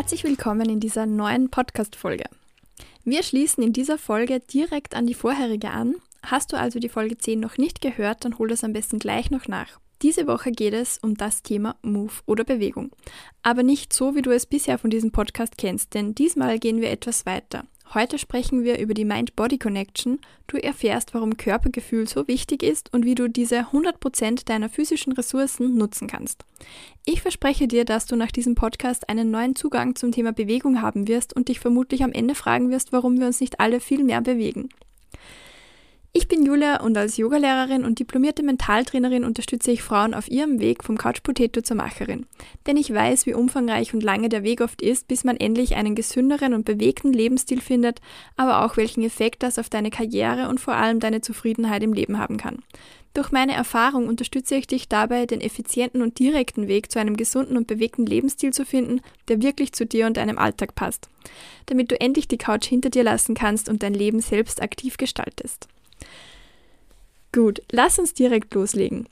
Herzlich willkommen in dieser neuen Podcast-Folge. Wir schließen in dieser Folge direkt an die vorherige an. Hast du also die Folge 10 noch nicht gehört, dann hol das am besten gleich noch nach. Diese Woche geht es um das Thema Move oder Bewegung. Aber nicht so, wie du es bisher von diesem Podcast kennst, denn diesmal gehen wir etwas weiter. Heute sprechen wir über die Mind-Body-Connection. Du erfährst, warum Körpergefühl so wichtig ist und wie du diese 100% deiner physischen Ressourcen nutzen kannst. Ich verspreche dir, dass du nach diesem Podcast einen neuen Zugang zum Thema Bewegung haben wirst und dich vermutlich am Ende fragen wirst, warum wir uns nicht alle viel mehr bewegen. Ich bin Julia und als Yogalehrerin und diplomierte Mentaltrainerin unterstütze ich Frauen auf ihrem Weg vom Couch Potato zur Macherin. Denn ich weiß, wie umfangreich und lange der Weg oft ist, bis man endlich einen gesünderen und bewegten Lebensstil findet, aber auch welchen Effekt das auf deine Karriere und vor allem deine Zufriedenheit im Leben haben kann. Durch meine Erfahrung unterstütze ich dich dabei, den effizienten und direkten Weg zu einem gesunden und bewegten Lebensstil zu finden, der wirklich zu dir und deinem Alltag passt, damit du endlich die Couch hinter dir lassen kannst und dein Leben selbst aktiv gestaltest. Gut, lass uns direkt loslegen.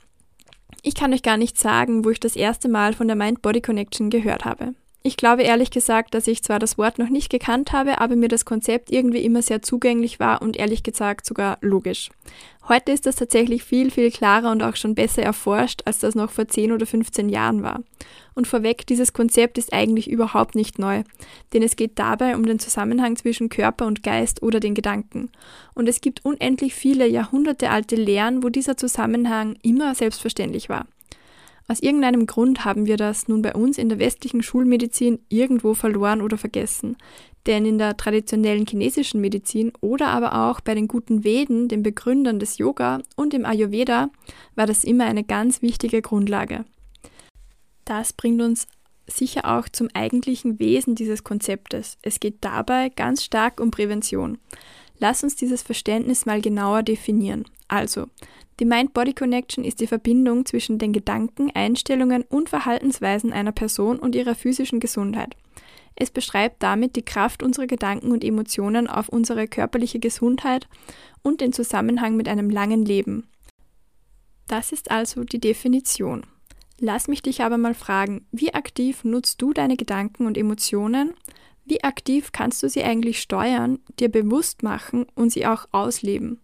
Ich kann euch gar nicht sagen, wo ich das erste Mal von der Mind-Body-Connection gehört habe. Ich glaube ehrlich gesagt, dass ich zwar das Wort noch nicht gekannt habe, aber mir das Konzept irgendwie immer sehr zugänglich war und ehrlich gesagt sogar logisch. Heute ist das tatsächlich viel, viel klarer und auch schon besser erforscht, als das noch vor 10 oder 15 Jahren war. Und vorweg, dieses Konzept ist eigentlich überhaupt nicht neu, denn es geht dabei um den Zusammenhang zwischen Körper und Geist oder den Gedanken. Und es gibt unendlich viele jahrhundertealte Lehren, wo dieser Zusammenhang immer selbstverständlich war. Aus irgendeinem Grund haben wir das nun bei uns in der westlichen Schulmedizin irgendwo verloren oder vergessen. Denn in der traditionellen chinesischen Medizin oder aber auch bei den guten Veden, den Begründern des Yoga und im Ayurveda, war das immer eine ganz wichtige Grundlage. Das bringt uns sicher auch zum eigentlichen Wesen dieses Konzeptes. Es geht dabei ganz stark um Prävention. Lass uns dieses Verständnis mal genauer definieren. Also, die Mind-Body-Connection ist die Verbindung zwischen den Gedanken, Einstellungen und Verhaltensweisen einer Person und ihrer physischen Gesundheit. Es beschreibt damit die Kraft unserer Gedanken und Emotionen auf unsere körperliche Gesundheit und den Zusammenhang mit einem langen Leben. Das ist also die Definition. Lass mich dich aber mal fragen, wie aktiv nutzt du deine Gedanken und Emotionen? Wie aktiv kannst du sie eigentlich steuern, dir bewusst machen und sie auch ausleben?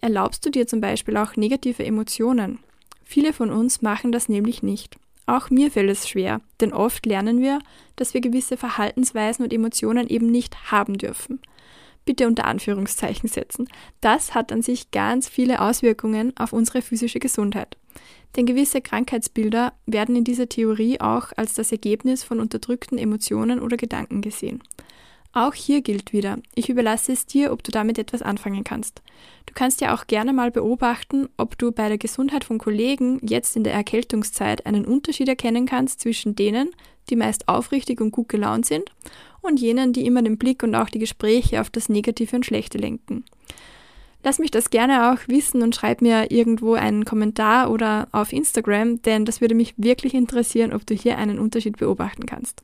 Erlaubst du dir zum Beispiel auch negative Emotionen? Viele von uns machen das nämlich nicht. Auch mir fällt es schwer, denn oft lernen wir, dass wir gewisse Verhaltensweisen und Emotionen eben nicht haben dürfen. Bitte unter Anführungszeichen setzen. Das hat an sich ganz viele Auswirkungen auf unsere physische Gesundheit. Denn gewisse Krankheitsbilder werden in dieser Theorie auch als das Ergebnis von unterdrückten Emotionen oder Gedanken gesehen. Auch hier gilt wieder, ich überlasse es dir, ob du damit etwas anfangen kannst. Du kannst ja auch gerne mal beobachten, ob du bei der Gesundheit von Kollegen jetzt in der Erkältungszeit einen Unterschied erkennen kannst zwischen denen, die meist aufrichtig und gut gelaunt sind, und jenen, die immer den Blick und auch die Gespräche auf das Negative und Schlechte lenken. Lass mich das gerne auch wissen und schreib mir irgendwo einen Kommentar oder auf Instagram, denn das würde mich wirklich interessieren, ob du hier einen Unterschied beobachten kannst.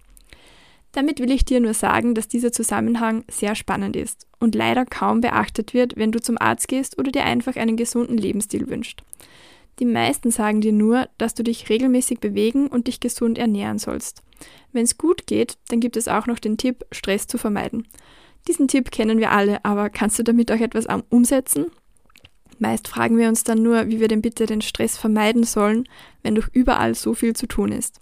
Damit will ich dir nur sagen, dass dieser Zusammenhang sehr spannend ist und leider kaum beachtet wird, wenn du zum Arzt gehst oder dir einfach einen gesunden Lebensstil wünschst. Die meisten sagen dir nur, dass du dich regelmäßig bewegen und dich gesund ernähren sollst. Wenn es gut geht, dann gibt es auch noch den Tipp, Stress zu vermeiden. Diesen Tipp kennen wir alle, aber kannst du damit auch etwas umsetzen? Meist fragen wir uns dann nur, wie wir denn bitte den Stress vermeiden sollen, wenn doch überall so viel zu tun ist.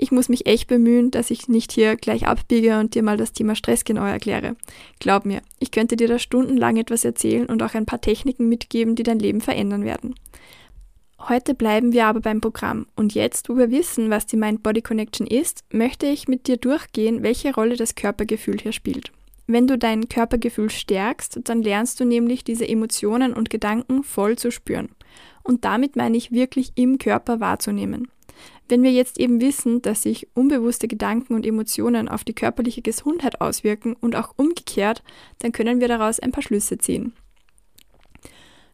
Ich muss mich echt bemühen, dass ich nicht hier gleich abbiege und dir mal das Thema Stress genau erkläre. Glaub mir, ich könnte dir da stundenlang etwas erzählen und auch ein paar Techniken mitgeben, die dein Leben verändern werden. Heute bleiben wir aber beim Programm und jetzt, wo wir wissen, was die Mind-Body-Connection ist, möchte ich mit dir durchgehen, welche Rolle das Körpergefühl hier spielt. Wenn du dein Körpergefühl stärkst, dann lernst du nämlich diese Emotionen und Gedanken voll zu spüren. Und damit meine ich wirklich im Körper wahrzunehmen. Wenn wir jetzt eben wissen, dass sich unbewusste Gedanken und Emotionen auf die körperliche Gesundheit auswirken und auch umgekehrt, dann können wir daraus ein paar Schlüsse ziehen.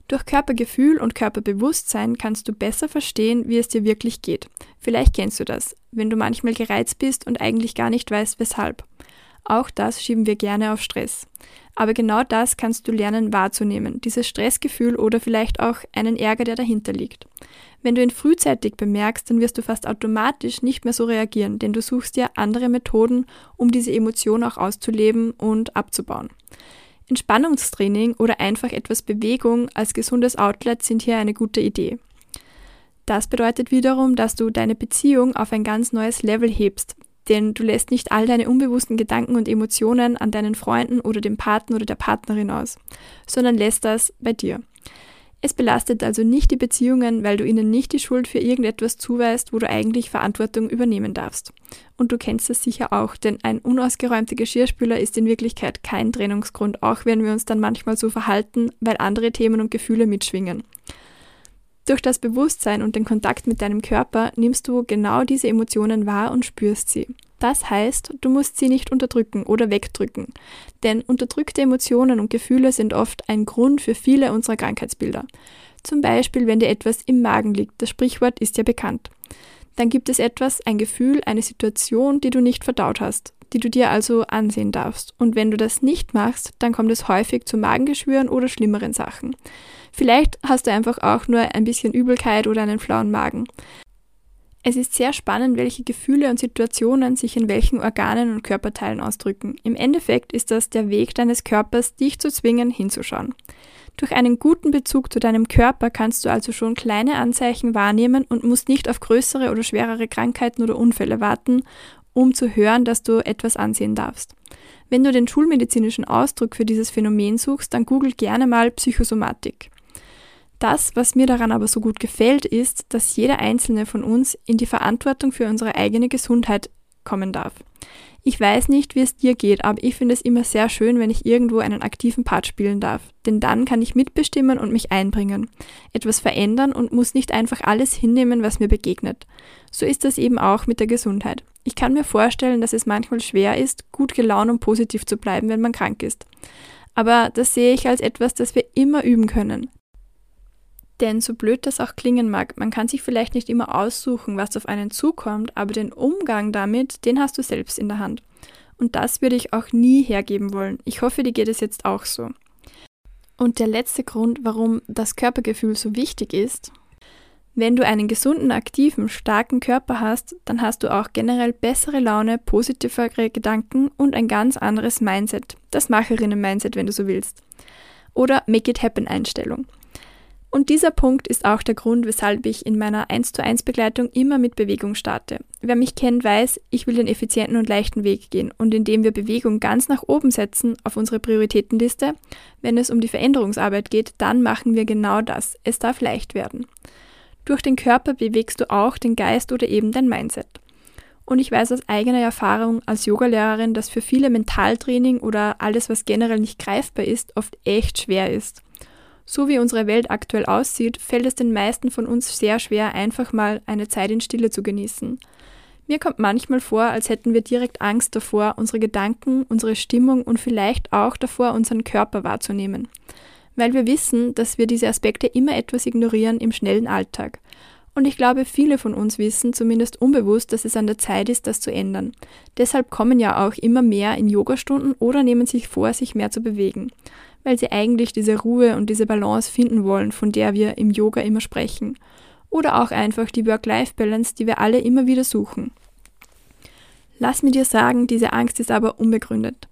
Durch Körpergefühl und Körperbewusstsein kannst du besser verstehen, wie es dir wirklich geht. Vielleicht kennst du das, wenn du manchmal gereizt bist und eigentlich gar nicht weißt, weshalb. Auch das schieben wir gerne auf Stress. Aber genau das kannst du lernen wahrzunehmen, dieses Stressgefühl oder vielleicht auch einen Ärger, der dahinter liegt. Wenn du ihn frühzeitig bemerkst, dann wirst du fast automatisch nicht mehr so reagieren, denn du suchst dir andere Methoden, um diese Emotion auch auszuleben und abzubauen. Entspannungstraining oder einfach etwas Bewegung als gesundes Outlet sind hier eine gute Idee. Das bedeutet wiederum, dass du deine Beziehung auf ein ganz neues Level hebst, denn du lässt nicht all deine unbewussten Gedanken und Emotionen an deinen Freunden oder dem Partner oder der Partnerin aus, sondern lässt das bei dir. Es belastet also nicht die Beziehungen, weil du ihnen nicht die Schuld für irgendetwas zuweist, wo du eigentlich Verantwortung übernehmen darfst. Und du kennst das sicher auch, denn ein unausgeräumter Geschirrspüler ist in Wirklichkeit kein Trennungsgrund, auch wenn wir uns dann manchmal so verhalten, weil andere Themen und Gefühle mitschwingen. Durch das Bewusstsein und den Kontakt mit deinem Körper nimmst du genau diese Emotionen wahr und spürst sie. Das heißt, du musst sie nicht unterdrücken oder wegdrücken, denn unterdrückte Emotionen und Gefühle sind oft ein Grund für viele unserer Krankheitsbilder. Zum Beispiel, wenn dir etwas im Magen liegt, das Sprichwort ist ja bekannt. Dann gibt es etwas, ein Gefühl, eine Situation, die du nicht verdaut hast, die du dir also ansehen darfst. Und wenn du das nicht machst, dann kommt es häufig zu Magengeschwüren oder schlimmeren Sachen. Vielleicht hast du einfach auch nur ein bisschen Übelkeit oder einen flauen Magen. Es ist sehr spannend, welche Gefühle und Situationen sich in welchen Organen und Körperteilen ausdrücken. Im Endeffekt ist das der Weg deines Körpers, dich zu zwingen, hinzuschauen. Durch einen guten Bezug zu deinem Körper kannst du also schon kleine Anzeichen wahrnehmen und musst nicht auf größere oder schwerere Krankheiten oder Unfälle warten, um zu hören, dass du etwas ansehen darfst. Wenn du den schulmedizinischen Ausdruck für dieses Phänomen suchst, dann google gerne mal Psychosomatik. Das, was mir daran aber so gut gefällt, ist, dass jeder einzelne von uns in die Verantwortung für unsere eigene Gesundheit kommen darf. Ich weiß nicht, wie es dir geht, aber ich finde es immer sehr schön, wenn ich irgendwo einen aktiven Part spielen darf. Denn dann kann ich mitbestimmen und mich einbringen, etwas verändern und muss nicht einfach alles hinnehmen, was mir begegnet. So ist das eben auch mit der Gesundheit. Ich kann mir vorstellen, dass es manchmal schwer ist, gut gelaunt und positiv zu bleiben, wenn man krank ist. Aber das sehe ich als etwas, das wir immer üben können. Denn so blöd das auch klingen mag, man kann sich vielleicht nicht immer aussuchen, was auf einen zukommt, aber den Umgang damit, den hast du selbst in der Hand. Und das würde ich auch nie hergeben wollen. Ich hoffe, dir geht es jetzt auch so. Und der letzte Grund, warum das Körpergefühl so wichtig ist, wenn du einen gesunden, aktiven, starken Körper hast, dann hast du auch generell bessere Laune, positivere Gedanken und ein ganz anderes Mindset. Das Macherinnen-Mindset, wenn du so willst. Oder Make It Happen Einstellung. Und dieser Punkt ist auch der Grund, weshalb ich in meiner 1 zu 1 Begleitung immer mit Bewegung starte. Wer mich kennt, weiß, ich will den effizienten und leichten Weg gehen und indem wir Bewegung ganz nach oben setzen auf unsere Prioritätenliste, wenn es um die Veränderungsarbeit geht, dann machen wir genau das. Es darf leicht werden. Durch den Körper bewegst du auch den Geist oder eben dein Mindset. Und ich weiß aus eigener Erfahrung als Yogalehrerin, dass für viele Mentaltraining oder alles, was generell nicht greifbar ist, oft echt schwer ist. So wie unsere Welt aktuell aussieht, fällt es den meisten von uns sehr schwer, einfach mal eine Zeit in Stille zu genießen. Mir kommt manchmal vor, als hätten wir direkt Angst davor, unsere Gedanken, unsere Stimmung und vielleicht auch davor, unseren Körper wahrzunehmen. Weil wir wissen, dass wir diese Aspekte immer etwas ignorieren im schnellen Alltag. Und ich glaube, viele von uns wissen, zumindest unbewusst, dass es an der Zeit ist, das zu ändern. Deshalb kommen ja auch immer mehr in Yogastunden oder nehmen sich vor, sich mehr zu bewegen weil sie eigentlich diese Ruhe und diese Balance finden wollen, von der wir im Yoga immer sprechen. Oder auch einfach die Work-Life-Balance, die wir alle immer wieder suchen. Lass mir dir sagen, diese Angst ist aber unbegründet.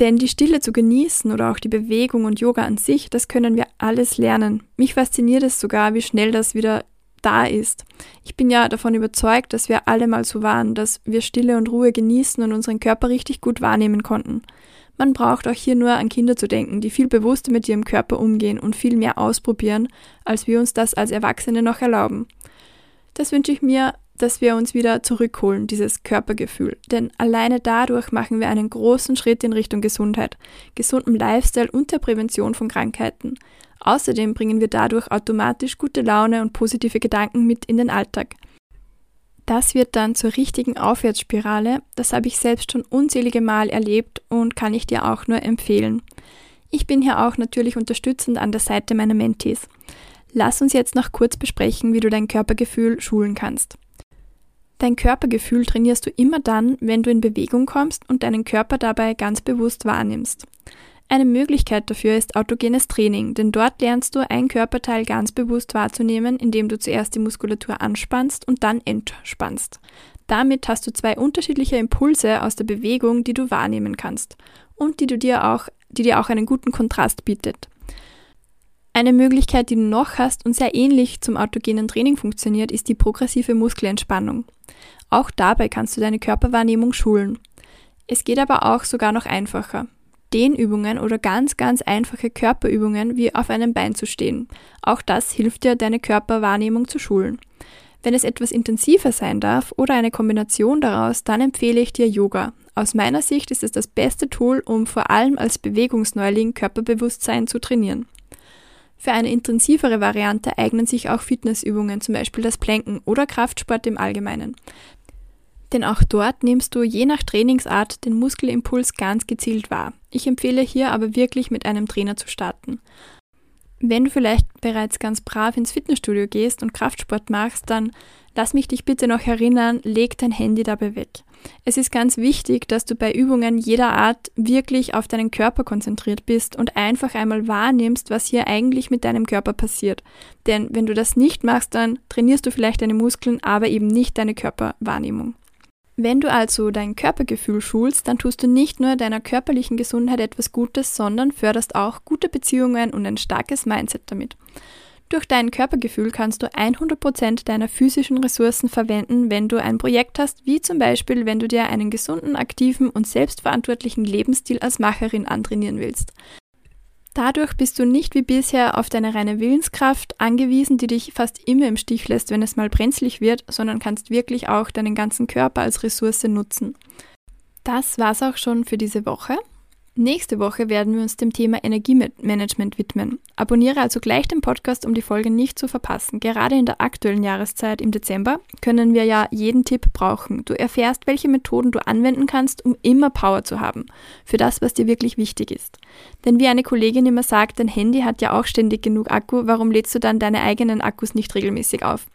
Denn die Stille zu genießen oder auch die Bewegung und Yoga an sich, das können wir alles lernen. Mich fasziniert es sogar, wie schnell das wieder da ist. Ich bin ja davon überzeugt, dass wir alle mal so waren, dass wir Stille und Ruhe genießen und unseren Körper richtig gut wahrnehmen konnten. Man braucht auch hier nur an Kinder zu denken, die viel bewusster mit ihrem Körper umgehen und viel mehr ausprobieren, als wir uns das als Erwachsene noch erlauben. Das wünsche ich mir, dass wir uns wieder zurückholen, dieses Körpergefühl. Denn alleine dadurch machen wir einen großen Schritt in Richtung Gesundheit, gesundem Lifestyle und der Prävention von Krankheiten. Außerdem bringen wir dadurch automatisch gute Laune und positive Gedanken mit in den Alltag. Das wird dann zur richtigen Aufwärtsspirale. Das habe ich selbst schon unzählige Mal erlebt und kann ich dir auch nur empfehlen. Ich bin hier auch natürlich unterstützend an der Seite meiner Mentees. Lass uns jetzt noch kurz besprechen, wie du dein Körpergefühl schulen kannst. Dein Körpergefühl trainierst du immer dann, wenn du in Bewegung kommst und deinen Körper dabei ganz bewusst wahrnimmst. Eine Möglichkeit dafür ist autogenes Training, denn dort lernst du ein Körperteil ganz bewusst wahrzunehmen, indem du zuerst die Muskulatur anspannst und dann entspannst. Damit hast du zwei unterschiedliche Impulse aus der Bewegung, die du wahrnehmen kannst und die, du dir, auch, die dir auch einen guten Kontrast bietet. Eine Möglichkeit, die du noch hast und sehr ähnlich zum autogenen Training funktioniert, ist die progressive Muskelentspannung. Auch dabei kannst du deine Körperwahrnehmung schulen. Es geht aber auch sogar noch einfacher. Dehnübungen oder ganz, ganz einfache Körperübungen wie auf einem Bein zu stehen. Auch das hilft dir, deine Körperwahrnehmung zu schulen. Wenn es etwas intensiver sein darf oder eine Kombination daraus, dann empfehle ich dir Yoga. Aus meiner Sicht ist es das beste Tool, um vor allem als Bewegungsneuling Körperbewusstsein zu trainieren. Für eine intensivere Variante eignen sich auch Fitnessübungen, zum Beispiel das Planken oder Kraftsport im Allgemeinen denn auch dort nimmst du je nach Trainingsart den Muskelimpuls ganz gezielt wahr. Ich empfehle hier aber wirklich mit einem Trainer zu starten. Wenn du vielleicht bereits ganz brav ins Fitnessstudio gehst und Kraftsport machst, dann lass mich dich bitte noch erinnern, leg dein Handy dabei weg. Es ist ganz wichtig, dass du bei Übungen jeder Art wirklich auf deinen Körper konzentriert bist und einfach einmal wahrnimmst, was hier eigentlich mit deinem Körper passiert. Denn wenn du das nicht machst, dann trainierst du vielleicht deine Muskeln, aber eben nicht deine Körperwahrnehmung. Wenn du also dein Körpergefühl schulst, dann tust du nicht nur deiner körperlichen Gesundheit etwas Gutes, sondern förderst auch gute Beziehungen und ein starkes Mindset damit. Durch dein Körpergefühl kannst du 100% deiner physischen Ressourcen verwenden, wenn du ein Projekt hast, wie zum Beispiel, wenn du dir einen gesunden, aktiven und selbstverantwortlichen Lebensstil als Macherin antrainieren willst. Dadurch bist du nicht wie bisher auf deine reine Willenskraft angewiesen, die dich fast immer im Stich lässt, wenn es mal brenzlig wird, sondern kannst wirklich auch deinen ganzen Körper als Ressource nutzen. Das war's auch schon für diese Woche. Nächste Woche werden wir uns dem Thema Energiemanagement widmen. Abonniere also gleich den Podcast, um die Folge nicht zu verpassen. Gerade in der aktuellen Jahreszeit im Dezember können wir ja jeden Tipp brauchen. Du erfährst, welche Methoden du anwenden kannst, um immer Power zu haben. Für das, was dir wirklich wichtig ist. Denn wie eine Kollegin immer sagt, dein Handy hat ja auch ständig genug Akku, warum lädst du dann deine eigenen Akkus nicht regelmäßig auf?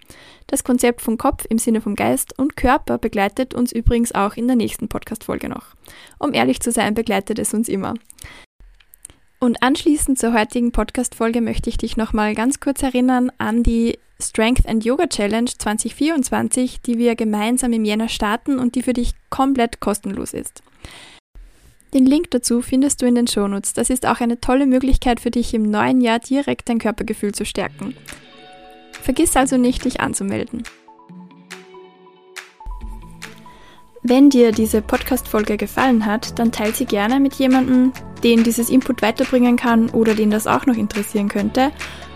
Das Konzept von Kopf im Sinne vom Geist und Körper begleitet uns übrigens auch in der nächsten Podcast-Folge noch. Um ehrlich zu sein, begleitet es uns immer. Und anschließend zur heutigen Podcast-Folge möchte ich dich nochmal ganz kurz erinnern an die Strength and Yoga Challenge 2024, die wir gemeinsam im Jänner starten und die für dich komplett kostenlos ist. Den Link dazu findest du in den Shownotes. Das ist auch eine tolle Möglichkeit für dich im neuen Jahr direkt dein Körpergefühl zu stärken. Vergiss also nicht, dich anzumelden. Wenn dir diese Podcast-Folge gefallen hat, dann teile sie gerne mit jemandem, den dieses Input weiterbringen kann oder den das auch noch interessieren könnte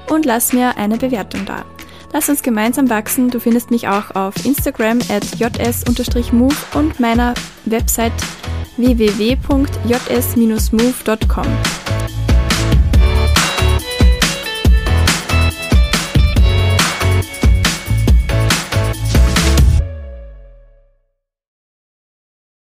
und lass mir eine Bewertung da. Lass uns gemeinsam wachsen. Du findest mich auch auf Instagram at js-move und meiner Website www.js-move.com.